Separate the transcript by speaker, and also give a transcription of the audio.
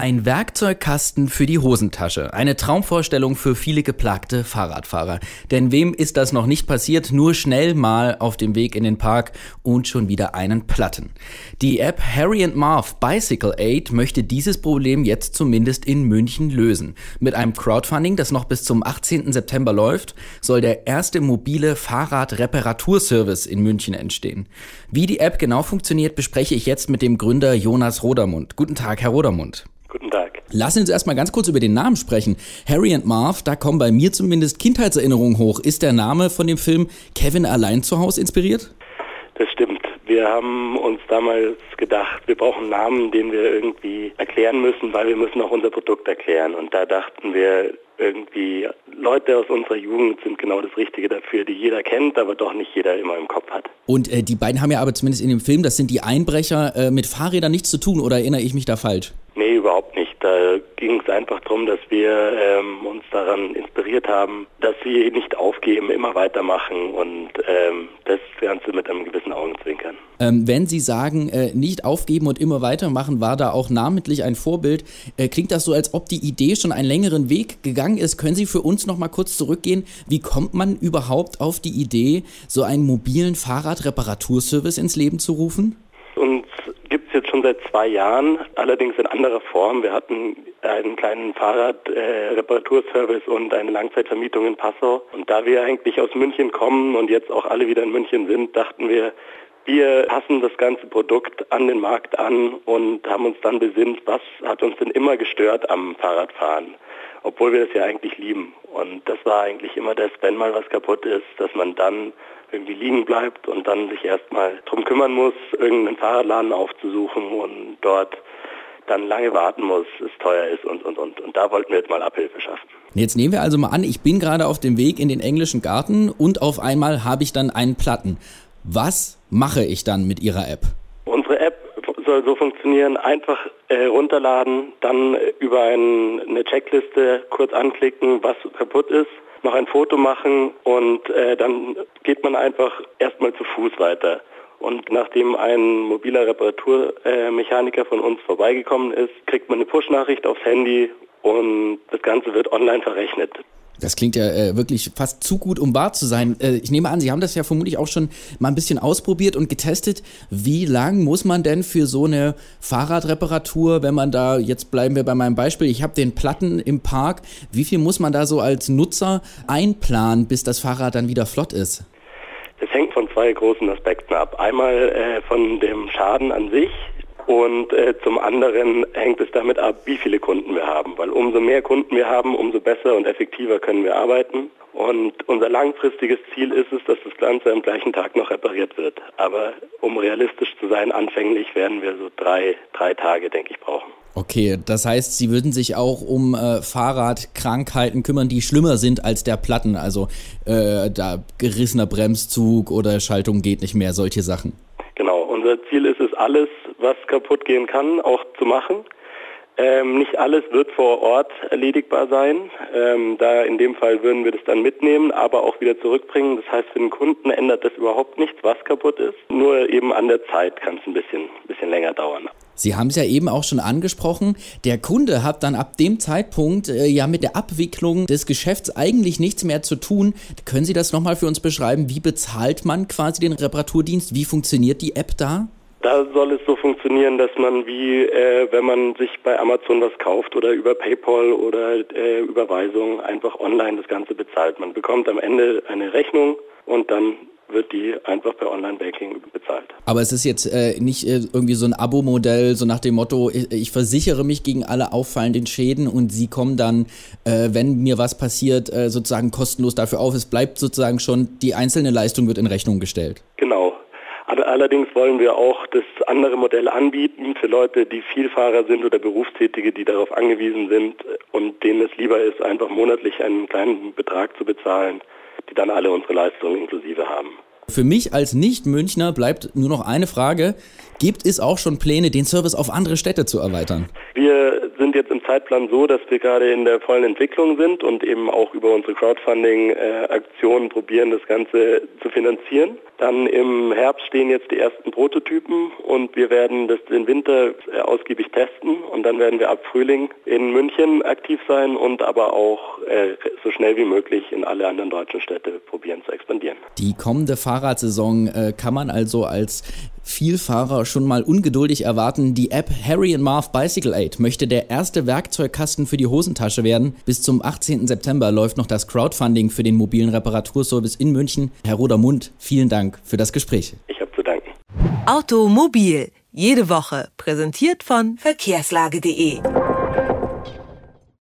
Speaker 1: Ein Werkzeugkasten für die Hosentasche. Eine Traumvorstellung für viele geplagte Fahrradfahrer. Denn wem ist das noch nicht passiert? Nur schnell mal auf dem Weg in den Park und schon wieder einen Platten. Die App Harry and Marv Bicycle Aid möchte dieses Problem jetzt zumindest in München lösen. Mit einem Crowdfunding, das noch bis zum 18. September läuft, soll der erste mobile Fahrradreparaturservice in München entstehen. Wie die App genau funktioniert, bespreche ich jetzt mit dem Gründer Jonas Rodermund. Guten Tag, Herr Rodermund.
Speaker 2: Guten Tag.
Speaker 1: Lassen Sie uns erstmal ganz kurz über den Namen sprechen. Harry and Marv, da kommen bei mir zumindest Kindheitserinnerungen hoch. Ist der Name von dem Film Kevin allein zu Hause inspiriert?
Speaker 2: Das stimmt. Wir haben uns damals gedacht, wir brauchen einen Namen, den wir irgendwie erklären müssen, weil wir müssen auch unser Produkt erklären. Und da dachten wir, irgendwie Leute aus unserer Jugend sind genau das Richtige dafür, die jeder kennt, aber doch nicht jeder immer im Kopf hat.
Speaker 1: Und äh, die beiden haben ja aber zumindest in dem Film, das sind die Einbrecher, äh, mit Fahrrädern nichts zu tun, oder erinnere ich mich da falsch?
Speaker 2: Nee, überhaupt nicht. Da ging es einfach darum, dass wir ähm, uns daran inspiriert haben, dass sie nicht aufgeben, immer weitermachen und ähm, das Ganze mit einem gewissen Augenzwinkern.
Speaker 1: Ähm, wenn Sie sagen, äh, nicht aufgeben und immer weitermachen, war da auch namentlich ein Vorbild. Äh, klingt das so, als ob die Idee schon einen längeren Weg gegangen ist? Können Sie für uns noch mal kurz zurückgehen? Wie kommt man überhaupt auf die Idee, so einen mobilen Fahrradreparaturservice ins Leben zu rufen?
Speaker 2: Jetzt schon seit zwei Jahren, allerdings in anderer Form. Wir hatten einen kleinen Fahrradreparaturservice äh, und eine Langzeitvermietung in Passau. Und da wir eigentlich aus München kommen und jetzt auch alle wieder in München sind, dachten wir, wir passen das ganze Produkt an den Markt an und haben uns dann besinnt, was hat uns denn immer gestört am Fahrradfahren, obwohl wir das ja eigentlich lieben. Und das war eigentlich immer das, wenn mal was kaputt ist, dass man dann irgendwie liegen bleibt und dann sich erstmal drum kümmern muss, irgendeinen Fahrradladen aufzusuchen und dort dann lange warten muss, es teuer ist und, und, und. Und da wollten wir jetzt mal Abhilfe schaffen.
Speaker 1: Jetzt nehmen wir also mal an, ich bin gerade auf dem Weg in den englischen Garten und auf einmal habe ich dann einen Platten. Was mache ich dann mit Ihrer App?
Speaker 2: Soll so funktionieren, einfach äh, runterladen, dann über ein, eine Checkliste kurz anklicken, was kaputt ist noch ein Foto machen und äh, dann geht man einfach erstmal zu Fuß weiter. Und nachdem ein mobiler Reparaturmechaniker von uns vorbeigekommen ist, kriegt man eine Push-Nachricht aufs Handy und das Ganze wird online verrechnet.
Speaker 1: Das klingt ja äh, wirklich fast zu gut, um wahr zu sein. Äh, ich nehme an, Sie haben das ja vermutlich auch schon mal ein bisschen ausprobiert und getestet. Wie lang muss man denn für so eine Fahrradreparatur, wenn man da, jetzt bleiben wir bei meinem Beispiel, ich habe den Platten im Park, wie viel muss man da so als Nutzer einplanen, bis das Fahrrad dann wieder flott ist?
Speaker 2: Es hängt von zwei großen Aspekten ab. Einmal äh, von dem Schaden an sich, und äh, zum anderen hängt es damit ab, wie viele Kunden wir haben, weil umso mehr Kunden wir haben, umso besser und effektiver können wir arbeiten. Und unser langfristiges Ziel ist es, dass das Ganze am gleichen Tag noch repariert wird. Aber um realistisch zu sein, anfänglich werden wir so drei, drei Tage, denke ich, brauchen.
Speaker 1: Okay, das heißt, Sie würden sich auch um äh, Fahrradkrankheiten kümmern, die schlimmer sind als der Platten, also äh, da gerissener Bremszug oder Schaltung geht nicht mehr, solche Sachen.
Speaker 2: Unser Ziel ist es, alles was kaputt gehen kann, auch zu machen. Ähm, nicht alles wird vor Ort erledigbar sein. Ähm, da in dem Fall würden wir das dann mitnehmen, aber auch wieder zurückbringen. Das heißt, für den Kunden ändert das überhaupt nichts, was kaputt ist. Nur eben an der Zeit kann es ein bisschen, bisschen länger dauern.
Speaker 1: Sie haben es ja eben auch schon angesprochen. Der Kunde hat dann ab dem Zeitpunkt äh, ja mit der Abwicklung des Geschäfts eigentlich nichts mehr zu tun. Können Sie das nochmal für uns beschreiben? Wie bezahlt man quasi den Reparaturdienst? Wie funktioniert die App da?
Speaker 2: Da soll es so funktionieren, dass man wie, äh, wenn man sich bei Amazon was kauft oder über PayPal oder äh, Überweisung einfach online das Ganze bezahlt. Man bekommt am Ende eine Rechnung und dann wird die einfach per Online-Banking bezahlt.
Speaker 1: Aber es ist jetzt äh, nicht äh, irgendwie so ein Abo-Modell, so nach dem Motto, ich, ich, versichere mich gegen alle auffallenden Schäden und Sie kommen dann, äh, wenn mir was passiert, äh, sozusagen kostenlos dafür auf. Es bleibt sozusagen schon, die einzelne Leistung wird in Rechnung gestellt.
Speaker 2: Genau. Allerdings wollen wir auch das andere Modell anbieten für Leute, die Vielfahrer sind oder Berufstätige, die darauf angewiesen sind und denen es lieber ist, einfach monatlich einen kleinen Betrag zu bezahlen, die dann alle unsere Leistungen inklusive haben.
Speaker 1: Für mich als Nicht-Münchner bleibt nur noch eine Frage. Gibt es auch schon Pläne, den Service auf andere Städte zu erweitern?
Speaker 2: Wir Zeitplan so, dass wir gerade in der vollen Entwicklung sind und eben auch über unsere Crowdfunding-Aktionen probieren, das Ganze zu finanzieren. Dann im Herbst stehen jetzt die ersten Prototypen und wir werden das den Winter ausgiebig testen und dann werden wir ab Frühling in München aktiv sein und aber auch äh, so schnell wie möglich in alle anderen deutschen Städte probieren zu expandieren.
Speaker 1: Die kommende Fahrradsaison äh, kann man also als Vielfahrer schon mal ungeduldig erwarten. Die App Harry and Marv Bicycle Aid möchte der erste Werkzeugkasten für die Hosentasche werden. Bis zum 18. September läuft noch das Crowdfunding für den mobilen Reparaturservice in München. Herr Rodermund, vielen Dank für das Gespräch.
Speaker 2: Ich habe zu danken.
Speaker 3: Automobil, jede Woche, präsentiert von verkehrslage.de.